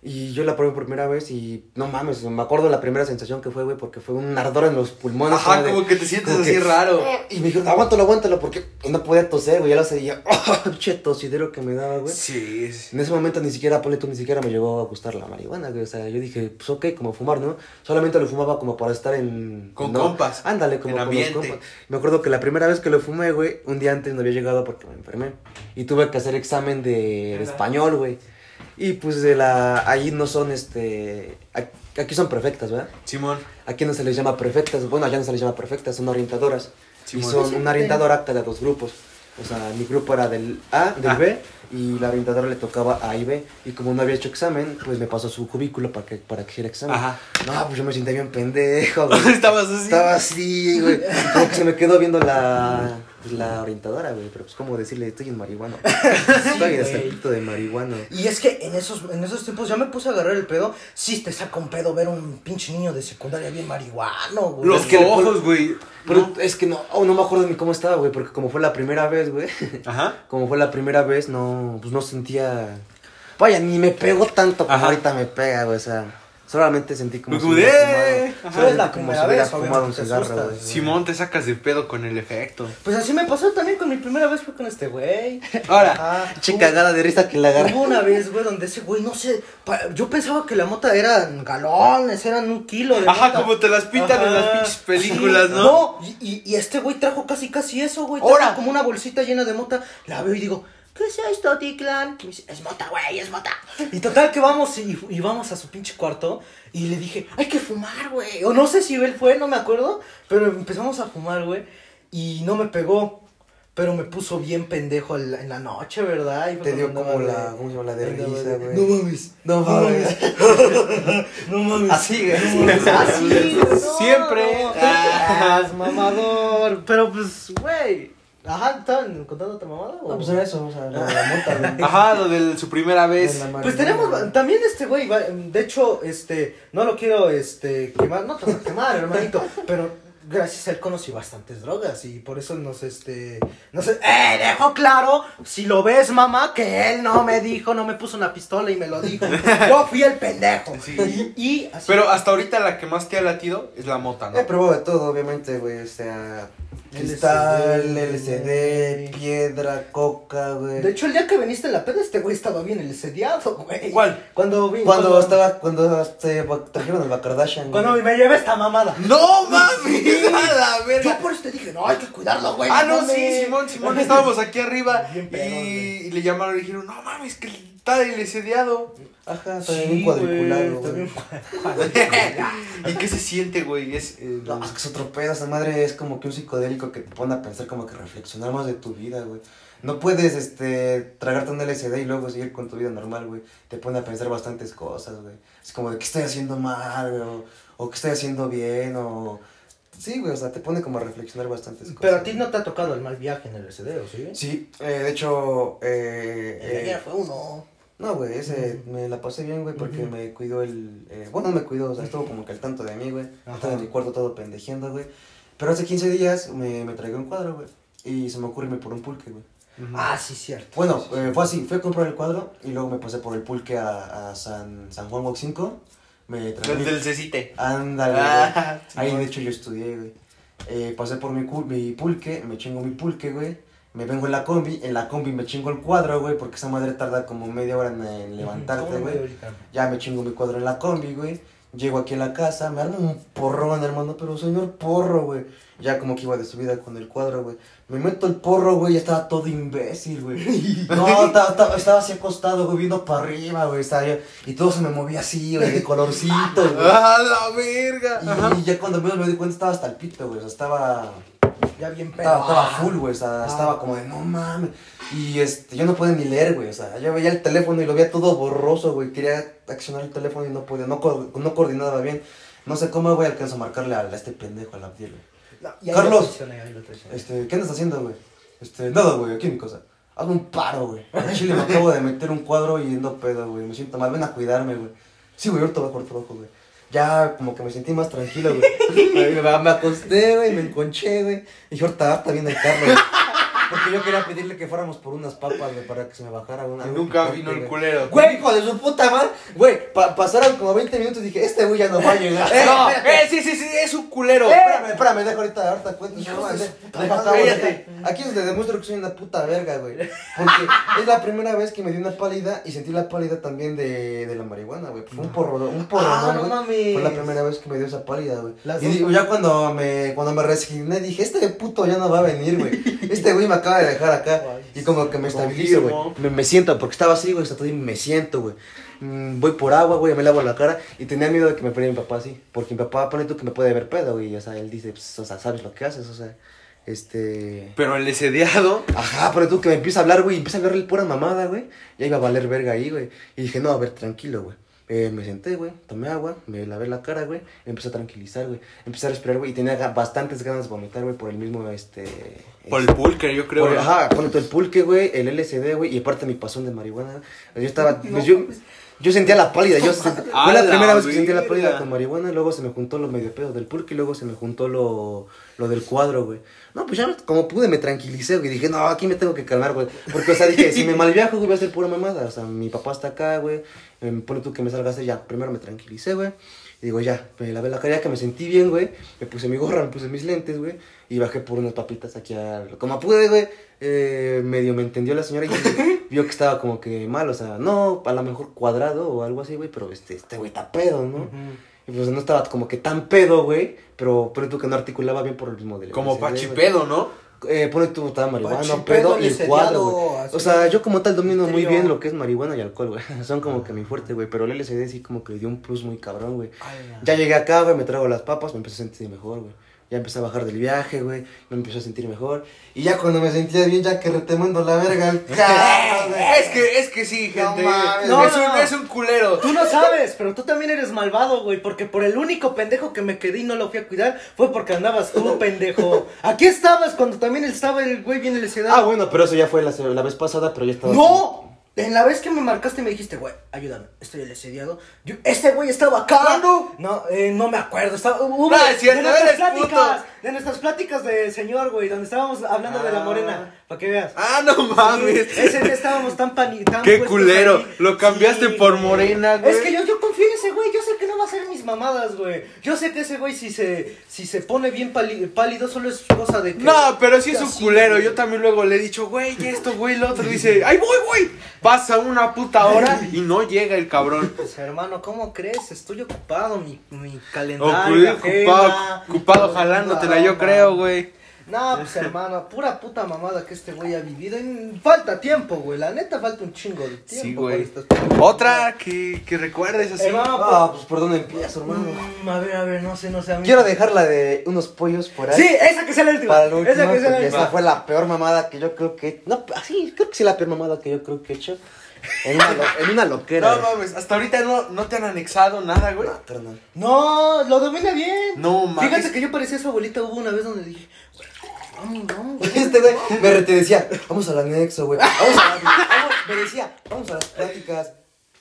Y yo la probé por primera vez y no mames, me acuerdo la primera sensación que fue, güey, porque fue un ardor en los pulmones. Ajá, de- como que te sientes así que- raro. Y me dijeron, aguántalo, aguántalo, porque no podía toser, güey, ya lo hacía. ¡Oh, che tosidero que me daba, güey! Sí, sí. En ese momento ni siquiera, ponle tú, ni siquiera me llegó a gustar la marihuana, güey. O sea, yo dije, pues ok, como fumar, ¿no? Solamente lo fumaba como para estar en... Con ¿no? compas. Ándale, como En con los compas. Me acuerdo que la primera vez que lo fumé, güey, un día antes no había llegado porque me enfermé. Y tuve que hacer examen de, de español, güey. Y pues de la... Ahí no son, este... Aquí son perfectas, ¿verdad? Simón. Aquí no se les llama perfectas, bueno, allá no se les llama perfectas, son orientadoras. Sí, y son una orientadora de dos grupos. O sea, mi grupo era del A, del Ah. B, y la orientadora le tocaba A y B. Y como no había hecho examen, pues me pasó su cubículo para que, para que hiciera examen. Ajá. No, pues yo me sentía bien pendejo, güey. Estabas así. Estaba así, güey. Como que se me quedó viendo la, pues, la orientadora, güey. Pero pues, como decirle, estoy en marihuana. estoy este güey. pito de marihuana. Y es que en esos, en esos tiempos ya me puse a agarrar el pedo. Sí, te saca un pedo ver un pinche niño de secundaria bien marihuano, güey. Los Es que ojos, güey. Pero es que no, oh, no me acuerdo ni cómo estaba, güey. Porque como fue la primera vez, güey. Ajá. como fue la primera vez, no, pues no sentía. Vaya, ni me pegó tanto como ahorita me pega, güey. O sea, solamente sentí como Como si hubiera de- fumado. Ajá. Solo Es la como primera si hubiera vez, fumado un obviamente te cigarro, asustas. güey. Simón, te sacas de pedo con el efecto. Pues así me pasó también con mi primera vez fue con este güey. Ahora, Ajá. Che Hubo- cagada de risa que la agarra. Hubo una vez, güey, donde ese güey, no sé, pa- yo pensaba que la mota eran galones, eran un kilo de Ajá, mota. como te las pintan en las Ajá. pinches películas, Sí, ¿no? No, y, y- y este güey trajo casi casi eso, güey. trajo ¡Hora! como una bolsita llena de mota. La veo y digo, ¿qué es esto, Ticlan? Y me dice, es mota, güey, es mota. Y total que vamos y, y vamos a su pinche cuarto y le dije, hay que fumar, güey. O no sé si él fue, no me acuerdo, pero empezamos a fumar, güey. Y no me pegó. Pero me puso bien pendejo en la, en la noche, ¿verdad? Y Te dio como la, ¿cómo se llama? La de risa, güey. No mames. No mames. No mames. Así, güey. No mames. Así, no, Siempre. no. Ah, mamador. Pero pues, güey. Ajá, ¿estaban contando otra mamada? o? No, pues era eso, o sea, la, la mota, güey. Ajá, lo de su primera vez. De Pues tenemos también este güey, va- de hecho, este, no lo quiero este quemar, no te voy a quemar, hermanito, pero gracias a él conocí bastantes drogas y por eso nos este no sé, eh, dejo claro, si lo ves, mamá, que él no me dijo, no me puso una pistola y me lo dijo. Yo fui el pendejo. Sí. Y, y así Pero hasta ahorita la que más te ha latido es la mota, ¿no? He probado de todo, obviamente, güey. O sea, cristal, LCD, piedra, coca, güey. De hecho, el día que viniste en la peda, este güey estaba bien el sediado, güey. ¿Cuál? Cuando vi Cuando estaba, cuando se trajeron el Bacardashian. Cuando me llevé esta mamada. ¡No mames! ¡A la Yo verga! por eso te dije, no, hay que cuidarlo, güey. Ah, no, mames. sí, Simón, Simón, estábamos aquí arriba Bien y, le llamaron y dijeron, no mames, que está LCDeado. Ajá, está Sí, bien cuadriculado, güey, cuadriculado. ¿Y qué se siente, güey? Es, eh, No, es que es otro pedo, esa madre es como que un psicodélico que te pone a pensar como que reflexionar más de tu vida, güey. No puedes, este, tragarte un LSD y luego seguir con tu vida normal, güey. Te pone a pensar bastantes cosas, güey. Es como de qué estoy haciendo mal, güey, o, o qué estoy haciendo bien, o... Sí, güey, o sea, te pone como a reflexionar bastantes cosas. Pero a ti no te ha tocado el mal viaje en el SD, ¿o sí? Sí, eh, de hecho, eh, El eh, ayer fue uno. No, güey, ese me la pasé bien, güey, porque Ujú. me cuidó el... eh, bueno, no me cuidó, o sea, estuvo como que al tanto de mí, güey. Estaba en mi cuarto todo pendejeando, güey. Pero hace 15 días me, me traigo un cuadro, güey. Y se me ocurre irme por un pulque, güey. Ah, sí, cierto. Bueno, Sí, sí, eh, sí. fue así, fui a comprar el cuadro y luego me pasé por el pulque a, a San, San Juan Box 5. Me del cecite. Ándale, güey. Ah, Ahí de hecho yo estudié, güey. Eh, pasé por mi, mi pulque, me chingo mi pulque, güey. Me vengo en la combi, en la combi me chingo el cuadro, güey, porque esa madre tarda como media hora en, en levantarte, ¿Cómo me güey. Ya me chingo mi cuadro en la combi, güey. Llego aquí a la casa, me armo un porrón, hermano, pero señor porro, güey. Ya como que iba de subida con el cuadro, güey. Me meto el porro, güey, ya estaba todo imbécil, güey. No, estaba, estaba, así acostado, güey, viendo para arriba, güey. y todo se me movía así, güey, de colorcito, güey. ¡A la verga! Y ya cuando menos me di cuenta estaba hasta el pito, güey. O sea, estaba. Ya bien pedo. Estaba, estaba full, güey. O sea, Ah. estaba como de no mames. Y este, yo no podía ni leer, güey. O sea, yo veía el teléfono y lo veía todo borroso, güey. Quería accionar el teléfono y no podía, no, co- no coordinaba bien. No sé cómo, güey, alcanzo a marcarle a, a este pendejo, al Abdiel, güey. No, y ahí Carlos. lo traicioné, ahí lo traicioné. Este, ¿qué andas haciendo, güey? Este, nada, güey, aquí en mi casa. Hazme un paro, güey. Al chile me acabo de meter un cuadro y no pedo, güey. Me siento mal, ven a cuidarme, güey. Sí, güey, ahorita voy a cortar ojo, güey. Ya como que me sentí más tranquilo, güey. me, acosté, güey, me enconché, güey. Y dije, ahorita, ahorita viene el Carlos. güey. Porque yo quería pedirle que fuéramos por unas papas, güey, para que se me bajara una. Y nunca picante, vino el culero. Güey, hijo de su puta madre. Güey, pa- pasaron como 20 minutos y dije, este güey ya no va a llegar. Eh, no, eh, sí, sí, sí, es un culero. Espérame, espérame, deja ahorita, ahorita cuento. Hijo No, de. Aquí es donde demuestro que soy una puta verga, güey. Porque es la primera vez que me dio una pálida y sentí la pálida también de, de la marihuana, güey. Fue un porro, un porro, Ah, no güey. mames. Fue la primera vez que me dio esa pálida, güey. Y digo, ya cuando me, cuando me resigné, dije, este puto ya no va a venir, güey. Este güey me acaba de dejar acá. Y como que me estabilizo, güey. Me, me siento, porque estaba así, güey, estaba y me siento, güey. Mm, voy por agua, güey, me lavo la cara y tenía miedo de que me fuera mi papá así. Porque mi papá, pone tú que me puede ver pedo, güey. O sea, él dice, pues, o sea, sabes lo que haces, o sea, este. Pero el esediado. Ajá, pero tú que me empieza a hablar, güey, y empieza a hablarle pura mamada, güey. Ya iba a valer verga ahí, güey. Y dije, no, a ver, tranquilo, güey. Eh, me senté, güey, tomé agua, me lavé la cara, güey, empecé a tranquilizar, güey. Empecé a respirar, güey, y tenía bastantes ganas de vomitar, güey, por el mismo, este... Por el pulque, yo creo. Por- ajá, todo el pulque, güey, el LSD, güey, y aparte mi pasón de marihuana. Yo estaba, pues, yo, yo sentía la pálida, yo sent- A fue la la primera vez que sentí la pálida con marihuana, luego se me juntó lo medio pedo del pulque, y luego se me juntó lo, lo del cuadro, güey. No, pues ya como pude me tranquilicé, güey, dije, no, aquí me tengo que calmar, güey. Porque, o sea, dije, si me malviajo, güey, voy a ser pura mamada. O sea, mi papá está acá, güey, me pone tú que me salgas ya. Primero me tranquilicé, güey. Y digo, ya, me lavé la cara, que me sentí bien, güey. Me puse mi gorra, me puse mis lentes, güey. Y bajé por unas papitas aquí al... Como pude, güey. Eh, medio me entendió la señora y vio que estaba como que mal, o sea, no, a lo mejor cuadrado o algo así, güey, pero este, este güey está pedo, ¿no? Y pues no estaba como que tan pedo, güey, pero pero tú que no articulaba bien por el mismo del Como pachipedo, ¿no? Eh, pone tú, estaba marihuana, pedo y el cuadro, güey. O sea, yo como tal domino muy bien lo que es marihuana y alcohol, güey. Son como que mi fuerte, güey. Pero el LSD sí como que le dio un plus muy cabrón, güey. Ya llegué acá, güey, me trago las papas, me empecé a sentir mejor, güey. Ya empecé a bajar del viaje, güey. Me empecé a sentir mejor. Y ya cuando me sentía bien, ya que retemando la verga al carro. Es que, es que sí, No gente. mames. No, es, no, un, no. es un culero. Tú no sabes, pero tú también eres malvado, güey, porque por el único pendejo que me quedé y no lo fui a cuidar fue porque andabas tú, pendejo. Aquí estabas cuando también estaba el güey bien lesionado. Ah, bueno, pero eso ya fue la, la vez pasada, pero ya estaba. ¡No! En la vez que me marcaste me dijiste, güey, ayúdame, estoy lesediado. Yo, este güey estaba acá. ¿Cuándo? No, eh, no me acuerdo. Estaba, hubo- No, es cierto, de nuestras pláticas, puto. de nuestras pláticas de señor, güey, donde estábamos hablando de la Ah. morena, para que veas. Ah, no mames. Sí, ese día estábamos tan tan Qué culero. ahí. Lo cambiaste Sí, por morena, güey. Es que yo, yo mis mamadas, güey. Yo sé que ese güey, si se, si se pone bien pálido, solo es cosa de que. No, pero sí es un Así, culero. güey. Yo también luego le he dicho, güey, esto, güey, lo otro. Dice, ¡ay, voy, güey! Pasa una puta hora y no llega el cabrón. Pues hermano, ¿cómo crees? Estoy ocupado, mi, mi calendario. Ocupado, ocupado, jalándotela, yo creo, güey. No, pues hermano, pura puta mamada que este güey ha vivido. Falta tiempo, güey. La neta falta un chingo de tiempo. Sí, güey. estas- Otra que, que recuerdes así. Hermano, Ah, pues por dónde empiezo, hermano. Mm, a ver, a ver, no sé, no sé. a mí- Quiero dejar la de unos pollos por ahí. Sí, esa que sea la última. Para la última, esa que sea la porque última. esa fue la peor mamada que yo creo que... No, así, creo que sí la peor mamada que yo creo que he hecho. En una, lo- en una loquera. No mames, hasta ahorita no, no te han anexado nada, güey. No. No, lo domina bien. No mames. Fíjate que yo parecía su abuelita. Hubo una vez donde dije, no, güey. Este güey me re- te decía, vamos al anexo, güey. Vamos a vamos, me decía, vamos a las pláticas.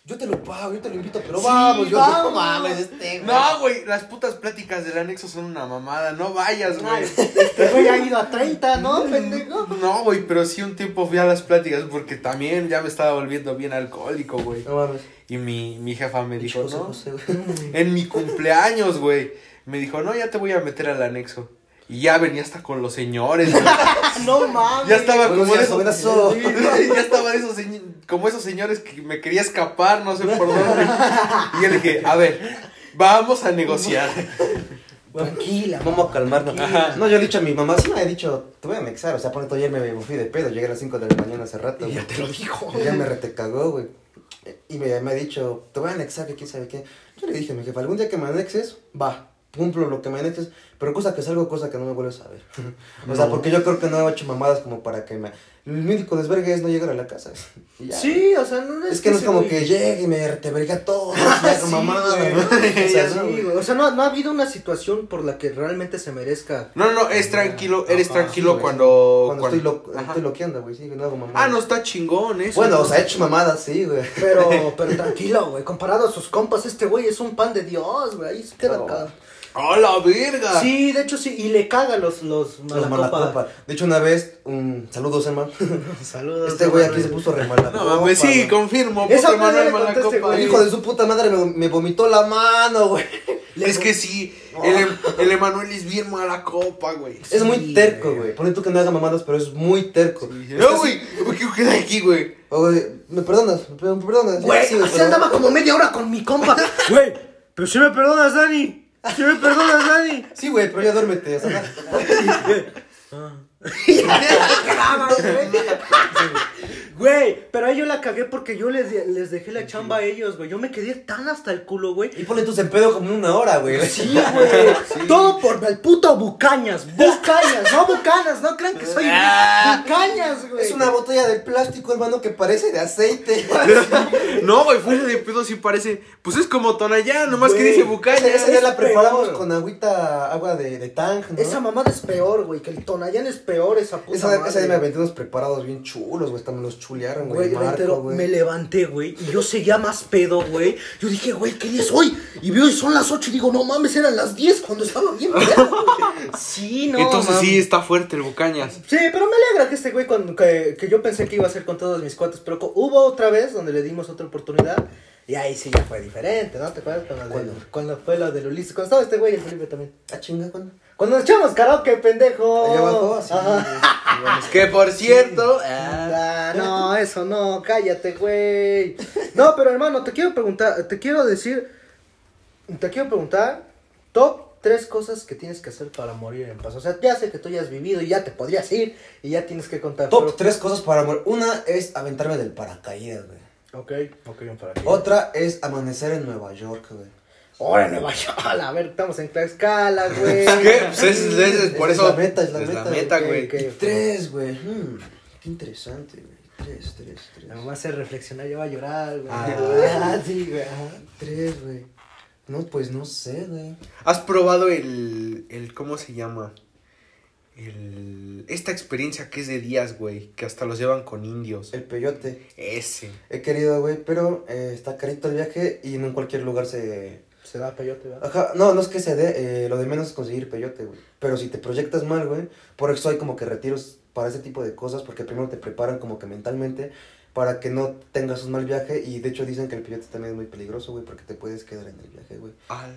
Yo te lo pago, yo te lo invito, pero Sí, vamos, yo vamos. no mames, este güey. No, güey, las putas pláticas del anexo son una mamada. No vayas, güey. Este güey ha ido a 30, ¿no, pendejo? No, güey, pero sí un tiempo fui a las pláticas porque también ya me estaba volviendo bien alcohólico, güey. No mames. Y mi, mi jefa me dijo, José, no, José, güey. en mi cumpleaños, güey. Me dijo, no, ya te voy a meter al anexo. Y ya venía hasta con los señores, güey. No mames. Ya estaba Buenos como esos, ya estaba esos como esos señores que me quería escapar, no sé por dónde. Y yo le dije, a ver, vamos a negociar. Tranquila, Vamos a calmarnos. Ajá. No, yo le he dicho a mi mamá, sí me ha dicho, te voy a anexar. O sea, por ejemplo, ayer me, me fui de pedo, llegué a las 5 de la mañana hace rato. Y ya te lo dijo. Y ya me retecagó, güey. Y me, me ha dicho, te voy a anexar, que quién sabe qué. Yo le dije, mi jefe, algún día que me anexes, va, cumplo lo que me anexes, pero cosa que salgo, cosa que no me vuelves a ver. o sea, No. porque yo creo que no he hecho mamadas como para que me... El único desvergue es no llegar a la casa. Y ya. Sí, o sea, no es, Es que no es como que llegue y me reteverga todo, ya Sí, con mamada, güey. ¿no? O sea, Sí, no. O sea, no, no ha habido una situación por la que realmente se merezca. No, no, es tranquilo, eres Ajá, tranquilo sí, cuando, Cuando, estoy, lo, estoy loqueando, güey, sí, no hago mamadas. Ah, no está chingón eso. Bueno, ¿no? o sea, he hecho mamadas, sí, güey. Pero, pero tranquilo, güey. Comparado a sus compas, este güey es un pan de Dios, güey. Ahí se queda No. acá. ¡A la verga! Sí, de hecho sí. Y le caga los, los Los malacopa. De hecho, una vez, un saludos, hermano. Saludos. Este güey aquí se puso re malacopa. No mames, sí, confirmo. Esa Manuel contaste, Malacopa. El hijo de su puta madre me, me vomitó la mano, güey. Es que sí, el, Em- el Emanuel es bien mala copa, güey. Es muy terco, güey. Pone tú que no haga mamadas, pero es muy terco. Es No, güey, ¿por qué queda aquí, güey? ¿Me perdonas? ¿Me per- me perdonas? Güey, Sí, así andaba como media hora con mi compa. Güey, pero si me perdonas, Dani. Si me perdonas, Dani. Sí, güey, pero ya duérmete. O sea, Güey, pero ahí yo la cagué porque yo les, les dejé la chamba a ellos, güey. Yo me quedé tan hasta el culo, güey. y ponle tus en pedo como una hora, güey. Sí, güey. Todo por el puto Bucañas. Bucañas, no Bucanas. No crean que soy Bucañas, güey. Es una botella de plástico, hermano, que parece de aceite. No, güey, fuera de pedo sí parece. Pues es como Tonayán, nomás que Güey, dice bucaña. Esa, esa ya es la preparamos peor. con agüita, agua de, de tang, ¿no? Esa mamada es peor, güey. Que el Tonayán es peor, esa puta Esa, madre. esa me aventé unos preparados bien chulos, güey. Me los chulearon, güey. Güey, Marco, reitero, güey. me levanté, güey, y yo seguía más pedo, güey. Yo dije, güey, ¿qué día es hoy? Y veo y son las 8 y digo, no mames, eran las 10 cuando estaba bien pedo. Sí, no. Entonces mames. sí está fuerte el bucañas. Sí, pero me alegra que este güey, con, que, que yo pensé que iba a ser con todos mis cuates, pero hubo otra vez donde le dimos otra oportunidad. Y ahí sí ya fue diferente, ¿no? ¿Te acuerdas? Cuando, cuando fue la del Ulises. Cuando estaba este güey, el Felipe también. Ah, chinga, ¿cuándo? Cuando nos echamos karaoke, pendejo. Allá abajo. Que por cierto. Ah, no, eso no, cállate, güey. No, pero hermano, te quiero preguntar, te quiero decir, te quiero preguntar, top tres cosas que tienes que hacer para morir en paz. O sea, ya sé que tú ya has vivido y ya te podrías ir y ya tienes que contar. Top pero- tres cosas para morir. Una es aventarme del paracaídas, güey. Ok, ok, un para aquí. Otra es amanecer en Nueva York, güey. Ahora en Nueva York, a ver, estamos en Tlaxcala, güey. ¿Qué? Pues es, es- es- por Esa eso. Es la meta, es la es meta. la meta, ok, güey. tres, güey. hmm, qué interesante, güey. Tres, tres, tres. Me va a hacer reflexionar, yo voy a llorar, güey. Ah. Ah, sí, güey. ajá. Tres, güey. No, pues no sé, güey. ¿Has probado el, el. ¿Cómo se llama? El, esta experiencia que es de días, güey. Que hasta los llevan con indios. El peyote. Ese. He querido, güey, pero eh, está carito el viaje y no en cualquier lugar se... Se da peyote, ¿verdad? Ajá, no, no es que se dé, eh, lo de menos es conseguir peyote, güey. Pero si te proyectas mal, güey, por eso hay como que retiros para ese tipo de cosas, porque primero te preparan como que mentalmente para que no tengas un mal viaje y de hecho dicen que el peyote también es muy peligroso, güey, porque te puedes quedar en el viaje, güey.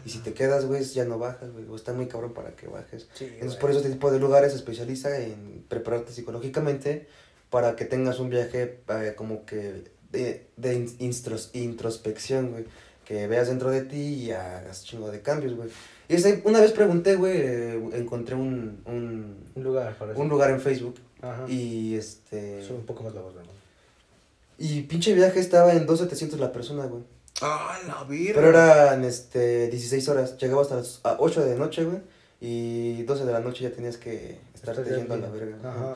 Y si te quedas, güey, ya no bajas, güey, o está muy cabrón para que bajes. Sí, Entonces, güey. por eso este tipo de lugares se especializa en prepararte psicológicamente para que tengas un viaje eh, como que de, de in- instros- introspección, güey. Que veas dentro de ti y hagas chingo de cambios, güey. Y ese- una vez pregunté, güey, eh, encontré un, un, Un lugar, un lugar en Facebook Ajá. y este... Sube un poco más la voz, ¿verdad? Y pinche viaje estaba en 2.700 la persona, güey. Ah, la virgen. Pero eran este, 16 horas. Llegaba hasta las a 8 de noche, güey. Y 12 de la noche ya tenías que estarte Estás yendo a la verga. Ajá.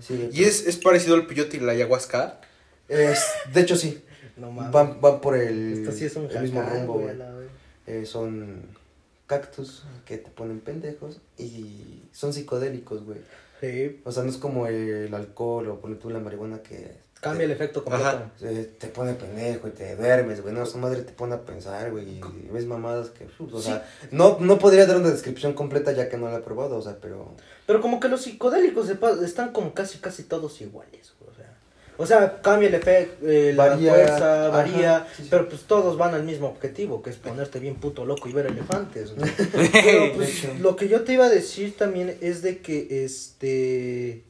Sí. ¿Y es, es parecido al peyote y la ayahuasca? Es, de hecho, sí. No mames. Van, van por el, Esto sí es un el mismo rumbo, güey. Eh, son cactus que te ponen pendejos y son psicodélicos, güey. Sí. O sea, no es como el alcohol o poner tú la marihuana que Cambia el efecto completo. Eh, te pone pendejo y te duermes, güey. No, esa madre te pone a pensar, güey. Y ves mamadas que, uf, o sea, no, no podría dar una descripción completa ya que no la he probado, o sea, pero... Pero como que los psicodélicos están como casi casi todos iguales, güey, o sea. Cambia el efecto, eh, la Varía, fuerza, ajá, varía, sí, sí. pero pues todos van al mismo objetivo, que es ponerte bien puto loco y ver elefantes. Pero pues lo que yo te iba a decir también es de que este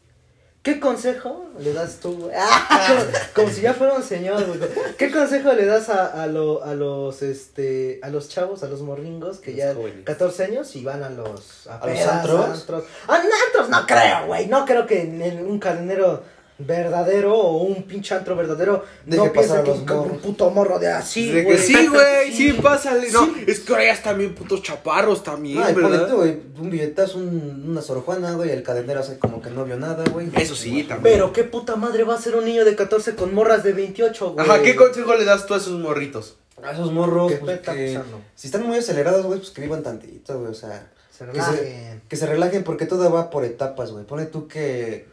¿Qué consejo le das tú? Ah, como, como si ya fuera un señor, güey. ¿Qué consejo le das a, a, lo, a los este a los chavos, a los morringos que Los ya jóvenes. 14 años y van a los ¿A los pedas, antros? Ah, no, antros no creo, güey. No creo que en, en un cadenero verdadero o un pinche antro verdadero Deje no piensen pasar a que los un, un puto morro de así, De que sí, güey, sí, Sí. pásale. No, Sí. es que ahora ya están bien putos chaparros también, No, y ponle ¿verdad? tú, güey, un billetazo, un, una sorojuana, güey, el cadenero hace como que no vio nada, güey. Eso sí, también. Pero qué puta madre va a ser un niño de 14 con morras de 28, güey. Ajá, ¿qué consejo le das tú a esos morritos? A esos morros, ¿Qué pues, que si están muy acelerados, güey, pues que vivan tantito, güey, o sea... Se que relajen. Que se relajen porque todo va por etapas, güey. Pone tú que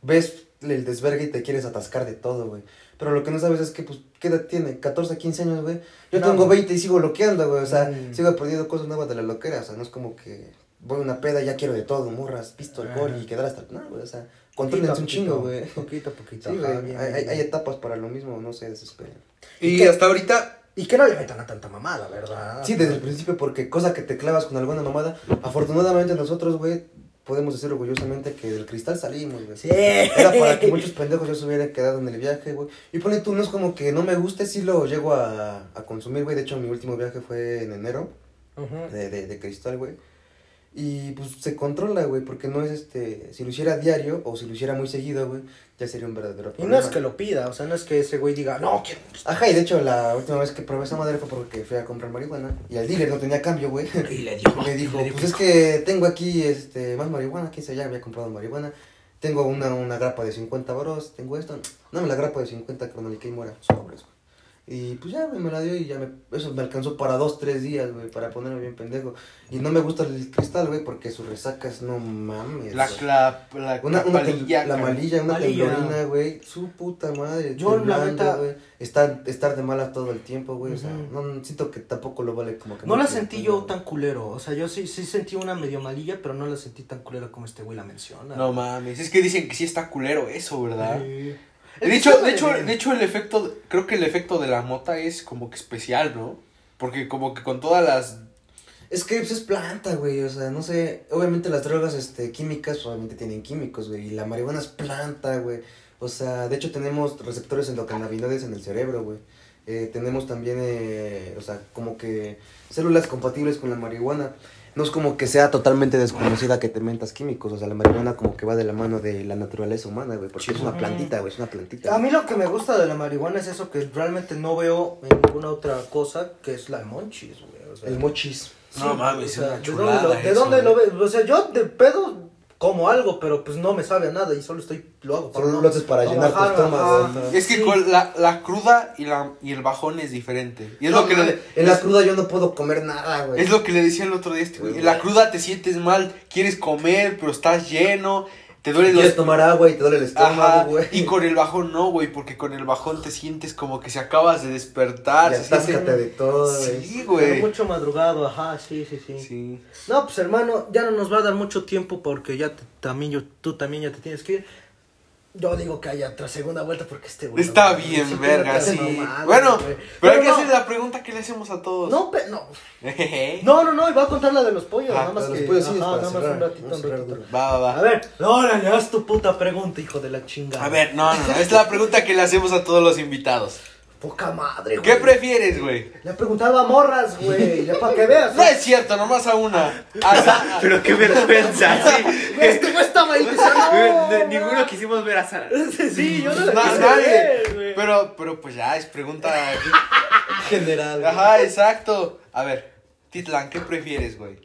ves el desvergue y te quieres atascar de todo, güey. Pero lo que no sabes es que, pues, ¿qué edad tiene? 14, 15 años, güey. Yo No, tengo güey. 20 y sigo loqueando, güey. O sea, Mm. sigo aprendiendo cosas nuevas de la loquera. O sea, no es como que voy a una peda y ya quiero de todo, morras, pisto, alcohol y quedar hasta... No, güey, o sea, contrólense un chingo, güey. Poquito a poquito. Sí, güey. bien, Hay, bien, hay- etapas para lo mismo, no se desesperen. Y qué? hasta ahorita, Y que no le metan a tanta mamada, ¿verdad? Sí, desde el principio, porque cosa que te clavas con alguna mamada, afortunadamente nosotros, güey, podemos decir orgullosamente que del cristal salimos, güey. Sí. Era para que muchos pendejos ya se hubieran quedado en el viaje, güey. Y pone tú, no es como que no me guste, sí lo llego a, a consumir, güey. De hecho, mi último viaje fue en enero, de, de, de cristal, güey. Y pues se controla, güey, porque no es este. Si lo hiciera diario o si lo hiciera muy seguido, güey, ya sería un verdadero Y problema. no es que lo pida, o sea, no es que ese güey diga, no, quiero. Ajá, y de hecho, la última vez que probé esa madre fue porque fui a comprar marihuana y el dealer no tenía cambio, güey. Y le dio. Me dijo, pues es que tengo aquí este más marihuana, quién sabe, ya había comprado marihuana. Tengo una, una grapa de 50 baros, tengo esto. Dame la grapa de 50 cronolique y muera, sobres, güey. Y pues ya, güey, me la dio y ya me, eso me alcanzó para dos, tres días, güey, para ponerme bien pendejo. Y no me gusta el cristal, güey, porque sus resacas, no mames. la, güey. la, la, Una, la una tem- palilla, la cara. malilla, una Malilla. temblorina, güey, su puta madre, Yo, la neta- güey, estar, estar de malas todo el tiempo, güey, o sea, no, siento que tampoco lo vale como que... No la sentí yo güey. tan culero, o sea, yo sí, sí sentí una medio malilla, pero no la sentí tan culera como este güey la menciona. No mames, es que dicen que sí está culero eso, ¿verdad? Sí. De hecho, de hecho, de hecho el efecto, creo que el efecto de la mota es como que especial, ¿no? Porque como que con todas las Es que pues, es planta, güey, o sea, no sé, obviamente las drogas este, químicas pues, obviamente tienen químicos, güey, y la marihuana es planta, güey, o sea, de hecho tenemos receptores endocannabinoides en el cerebro, güey, eh, tenemos también, eh, o sea, como que células compatibles con la marihuana, no es como que sea totalmente desconocida que te mentas químicos, o sea, la marihuana como que va de la mano de la naturaleza humana, güey, porque es una plantita, güey, es una plantita. A mí lo que me gusta de la marihuana es eso que realmente no veo en ninguna otra cosa, que es la monchis, güey. O sea. El mochis. No mames, o sea, es una ¿de dónde lo- ¿De dónde lo ves? O sea, yo de pedo como algo, pero pues no me sabe a nada y solo estoy, lo hago. Solo no- lo haces para llenar tu bajar, estómago, ajá. ajá. Es que Sí. con la, la cruda y, la, y el bajón es diferente. Y es, No, lo que mames, le, En la cruda yo no puedo comer nada, güey. es lo que le decía el otro día a este güey. En la cruda te sientes mal, quieres comer, pero estás lleno, te duele Quieres los... tomar agua y te duele el estómago, güey. y con el bajón no, güey, porque con el bajón te sientes como que se acabas de despertar. Y se siente- de todo, güey. Sí, güey. mucho madrugado, ajá, sí, sí, sí, Sí. No, pues hermano, ya no nos va a dar mucho tiempo porque ya te- también yo, tú también ya te tienes que ir. Yo digo que haya otra segunda vuelta porque este güey. Está no, bien, verga, sí. Bueno, güey. pero hay que no, hacer la pregunta que le hacemos a todos. No, pe- no. No, no, no, y voy a contar la de los pollos, Ah, nada más que. los pollos sí es ajá, nada más cerrar, un ratito, un ratito. Va, va, va. A ver, órale, haz tu puta pregunta, hijo de la chingada. A ver, no, no, no. Es la pregunta que le hacemos a todos los invitados. Poca madre, güey. ¿Qué prefieres, güey? Le he preguntado a morras, güey, ya para que veas. No es cierto, nomás a una. A- Pero qué vergüenza, sí. Este güey estaba ahí no. Ninguno quisimos ver a Sara. Sí, yo no la quise nadie. ver, güey. Pero, pero pues ya, es pregunta. General. Ajá, exacto. A ver, Titlan, ¿qué prefieres, güey?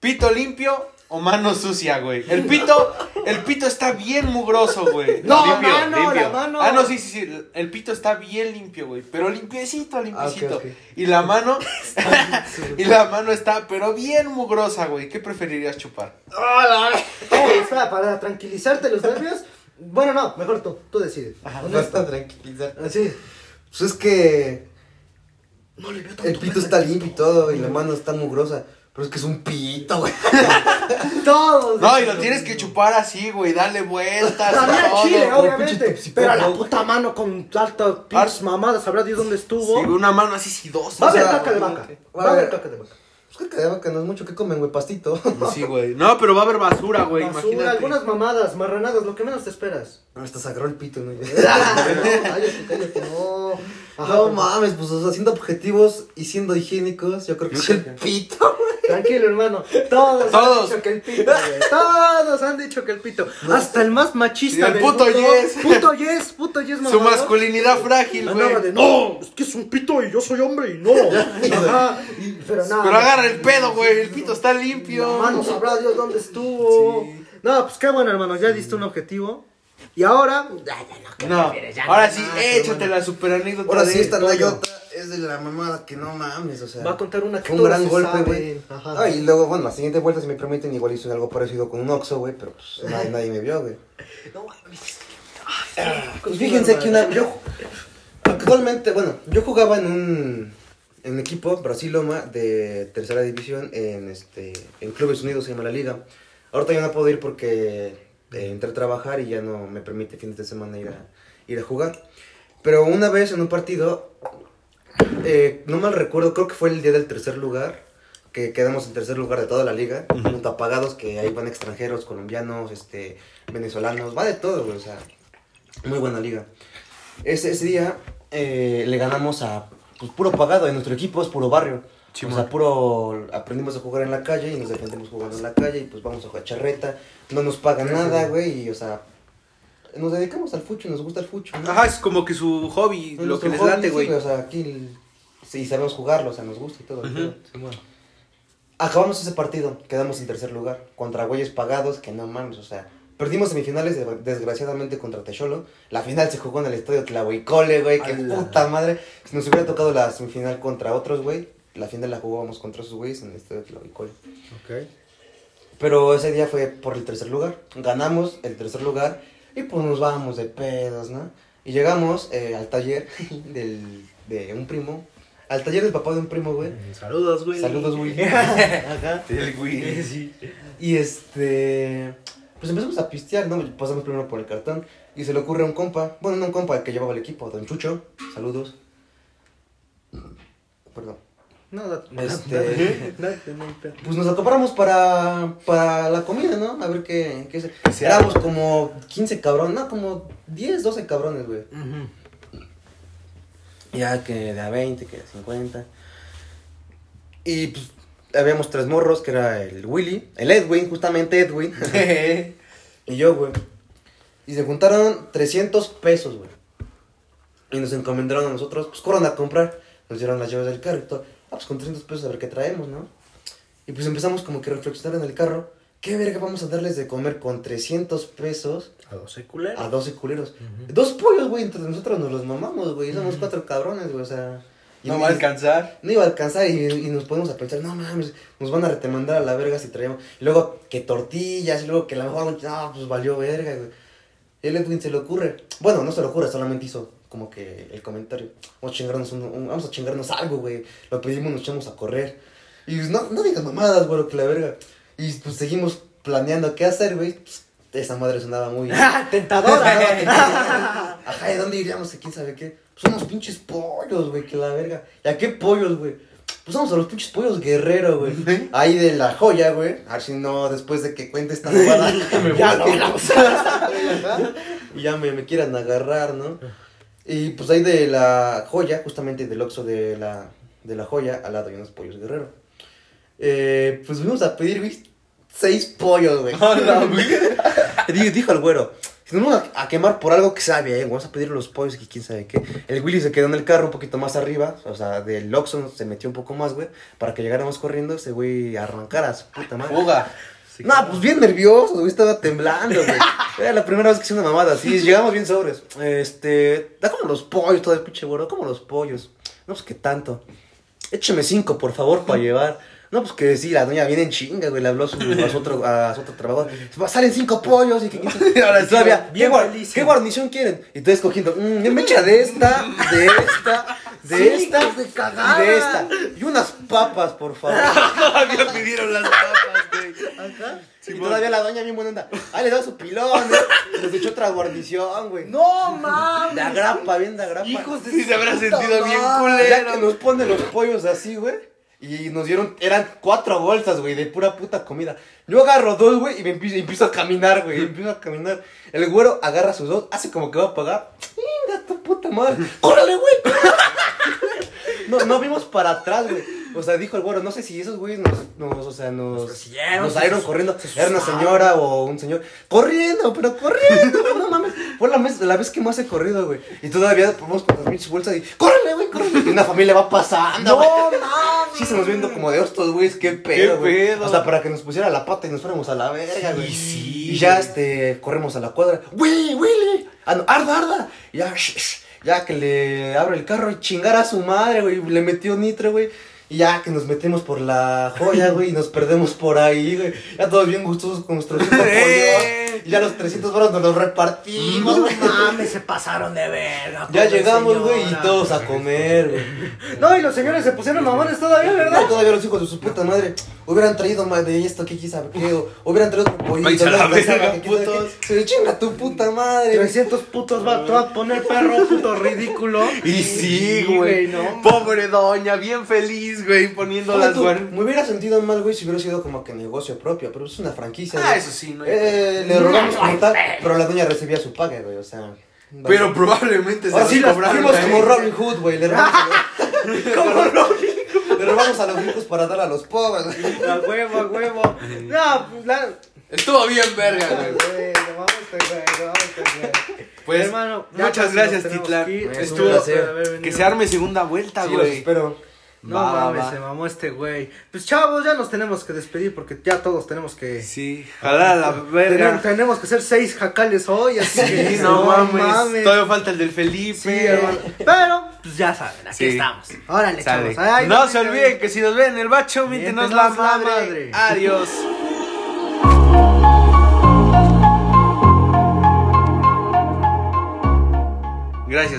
¿Pito limpio o mano sucia, güey? El pito, el pito está bien mugroso, güey. No, Limpio, mano, limpio. la mano. Ah, no, sí, sí, sí. El pito está bien limpio, güey. Pero limpiecito, limpiecito. Ah, ok, ok. Y la mano. y la mano está, pero bien mugrosa, güey. ¿Qué preferirías chupar? Hola. Espera, para tranquilizarte los nervios. Bueno, no, mejor tú, tú decides. Basta tranquilizar. Así. Pues es que No le veo tanto. el pito está limpio y todo, y la mano está mugrosa. Pero es que es un pito, güey. Todos. No, y lo tienes que chupar así, güey. Darle vueltas. También a. Chile, obviamente. Pero a la puta mano con alta pinches mamadas, sabrá Dios dónde estuvo. Sí, una mano así sidosa. Va a haber caca de vaca. va a haber caca de vaca. Pues que de vaca no es mucho que comen, güey, pastito. Sí, güey. No, pero va a haber basura, güey. Basura, Imagínate. algunas mamadas, marranadas, lo que menos te esperas. Hasta sacar el pito, ¿no? no, cállate, cállate, no. Ajá, no pues, mames, pues o sea, siendo objetivos y siendo higiénicos, yo creo que es el pito, güey. Tranquilo, hermano. Todos, Todos. han dicho que el pito, güey. Todos han dicho que el pito. Hasta el más machista. Sí, el del puto mundo, yes. Puto yes, puto yes, Su mamador, masculinidad frágil, güey. No, es que es un pito y yo soy hombre y no. Ajá, y- pero nada. Pero agarra el pedo, güey. El pito está limpio. Hermano, sabrá Dios dónde estuvo. No, pues qué bueno, hermano, ya diste un objetivo. Y ahora, ya, ya, no, ¿qué No, prefieres? Ya ahora no sí, échate la super anécdota. Ahora de sí, esta anécdota es de la mamada que no mames, o sea. Va a contar una que Fue un todos gran se golpe, saben. güey. Ajá. Ah, y luego, bueno, la siguiente vuelta, si me permiten, igual hice algo parecido con un Oxxo, güey, pero pues nadie, nadie me vio, güey. No mames. Pues fíjense que una. Yo, actualmente, bueno, yo jugaba en un. En un equipo, Brasil Loma, de tercera división, en este. En Clubes Unidos se llama la liga. Ahorita ya no puedo ir porque eh, entré a trabajar y ya no me permite fines de semana ir a, ir a jugar. Pero una vez en un partido, eh, no mal recuerdo, creo que fue el día del tercer lugar, que quedamos en tercer lugar de toda la liga, junto a pagados, que ahí van extranjeros, colombianos, este, venezolanos, va de todo, güey, o sea, muy buena liga. Ese, ese día eh, le ganamos a pues, puro pagado, en nuestro equipo es puro barrio. O sea, puro aprendimos a jugar en la calle y nos defendemos jugando en la calle y pues vamos a jugar charreta, no nos pagan nada, güey, y o sea, nos dedicamos al fucho, nos gusta el fucho. ¿no? Ajá, es como que su hobby, Es lo que les hobby, late, sí, güey. O sea, aquí el- sí sabemos jugarlo, o sea, nos gusta y todo. Acabamos ese partido, quedamos en tercer lugar, contra güeyes pagados, que no mames, o sea, perdimos semifinales de- desgraciadamente contra Techolo. La final se jugó en el estadio Tlahuicole, güey, que Ala. puta madre. Si nos hubiera tocado la semifinal contra otros, güey, la final la jugábamos contra esos güeyes en el estadio Tlahuicole. Pero ese día fue por el tercer lugar. Ganamos el tercer lugar y pues nos vamos de pedos, ¿no? Y llegamos eh, al taller del, de un primo. Al taller del papá de un primo, güey. Saludos, güey. Saludos, güey. Ajá. El güey. Sí. Y este. Pues empezamos a pistear, ¿no? Pasamos primero por el cartón. Y se le ocurre a un compa. Bueno, no un compa el que llevaba el equipo, Don Chucho. Saludos. Perdón. No, date. Este- Date, no. Pues nos acoparamos para, para la comida, ¿no? A ver qué, qué se... Éramos como 15 cabrones, no, como 10, 12 cabrones, güey. Ya que de a 20, que de 50. Y pues habíamos tres morros, que era el Willy, el Edwin, justamente Edwin. y yo, güey. Y se juntaron 300 pesos, güey. Y nos encomendaron a nosotros, pues corran a comprar. Nos dieron las llaves del carro y todo. Ah, pues con 300 pesos a ver qué traemos, ¿no? Y pues empezamos como que a reflexionar en el carro, ¿qué verga vamos a darles de comer con 300 pesos A 12 culeros. a 12 culeros? Dos pollos, güey, entre nosotros nos los mamamos, güey, somos cuatro cabrones, güey, o sea... y- No va a alcanzar. no iba a alcanzar y, y nos ponemos a pensar, no mames, nos van a retemandar a la verga si traemos. Y luego que tortillas, y luego que a lo mejor, no, pues valió verga, güey. Y el Edwin se le ocurre, bueno, no se le ocurre, solamente hizo como que el comentario, vamos a chingarnos, un- un- vamos a chingarnos algo, güey. Lo pedimos, nos echamos a correr. Y pues, no, no digas mamadas, güey, que la verga. Y pues seguimos planeando qué hacer, güey. Pues, esa madre sonaba muy... Tentadora. Ajá, ¿de dónde iríamos? ¿A quién sabe qué? Pues unos pinches pollos, güey, que la verga. ¿Y a qué pollos, güey? Pues vamos a los pinches pollos guerrero, güey. Ahí de la joya, güey. A ver si no, después de que cuente esta novela, me Ya Ajá. y ya me, me quieran agarrar, ¿no? Y pues ahí de la joya, justamente del Oxxo de la, de la joya, al lado hay unos pollos guerrero. Eh, pues fuimos a pedir, güey, seis pollos, güey. Dijo, dijo el güero, si nos vamos a, a quemar por algo que sabe, bien, vamos a pedir los pollos y quién sabe qué. El Willy se quedó en el carro un poquito más arriba, o sea, del Oxxo se metió un poco más, güey, para que llegáramos corriendo, ese güey arrancara a su puta madre. Fuga. No, pues bien nervioso, güey, estaba temblando, güey. Era la primera vez que hice una mamada así, llegamos bien sobres. Este, da como los pollos, todo el pinche güero, como los pollos. No, pues qué tanto. Écheme cinco, por favor, para llevar. No, pues que sí, la doña viene en chinga, güey, le habló a su, a su otro, a su otro trabajador. Salen cinco pollos y que Ahora todavía, ¿qué, guar-. ¿qué guarnición quieren? Y tú escogiendo, mmm, me echa de esta, de esta, de Sí, esta, de cagada. y de esta. Y unas papas, por favor. Todavía pidieron las papas, güey. y todavía la doña bien buena onda. Ah, le da su pilón, ¿eh? Les echó otra guarnición, güey. No mames. De agrapa, bien de agrapa. Hijos de Sí, se habrá sentido bien Ya que culero. nos ponen los pollos así, güey. Y nos dieron, eran cuatro bolsas, güey, de pura puta comida. Yo agarro dos, güey, y me empiezo, empiezo a caminar, güey. Empiezo a caminar. El güero agarra sus dos, hace como que va a pagar. Venga, tu puta madre. ¡Córrele, güey! No, no vimos para atrás, güey. O sea, dijo el güero, no sé si esos güeyes nos, nos, o sea, nos, nos salieron corriendo. Era una señora o un señor. Corriendo, pero corriendo, güey, no mames. Fue la, mes- la vez que más he corrido, güey. Y todavía vamos con las pinches bolsas y, córrele, güey, córrele. Y una familia va pasando, güey. No mames. Sí, se nos viendo como de estos güeyes, qué pedo, güey. Hasta para que nos pusiera la pata y nos fuéramos a la verga, güey. sí, Y ya, güey. este, corremos a la cuadra. Willy, Willy. Ah, no, arda, arda. Y ya, shh, shh, ya que le abro el carro y chingar a su madre, güey. Le metió nitro, güey. Y ya que nos metemos por la joya, güey, y nos perdemos por ahí, güey. Ya todos bien gustosos con pollos. Y ya los 300 baros nos los repartimos, No mames, se pasaron de verga. Ya llegamos, güey, y todos a comer, güey. No, y los señores se pusieron mamones todavía, ¿verdad? No, todavía los hijos de su puta madre hubieran traído más de esto que sabe qué, o hubieran traído otro pollito. Se chinga tu puta madre. 300 putos va, te va a poner perro puto ridículo. Y sí, güey. no. Pobre doña, bien feliz, güey, poniendo las me hubiera sentido mal, güey, si hubiera sido como que negocio propio, pero es una franquicia. Ah, eso sí, no hay Tal, pero la doña recibía su paga, güey, o sea. Pero probablemente se Ahora sí las las cobraron fuimos como Robin Hood, güey, le robamos, Como Robin. le robamos a los ricos para dar a los pobres. güey. A huevo, a huevo. No, pues la. Estuvo bien verga, güey. Güey, no mames, este güey, este güey. Pues, Hermano, muchas casi gracias, Titlán. Estuvo- Que se arme segunda vuelta, Sí, güey. espero. No Va, mames, va. se mamó este güey. Pues chavos, ya nos tenemos que despedir porque ya todos tenemos que. Sí, a la verga. tenemos que hacer seis jacales hoy, así que. No, mames. Todavía falta el del Felipe. Sí, hermano. Pero, pues ya saben, aquí Sí. estamos. Órale, Sale. chavos. Ay, no no se olviden que si nos ven en el bacho, mítenos la madre. madre. Adiós. Gracias.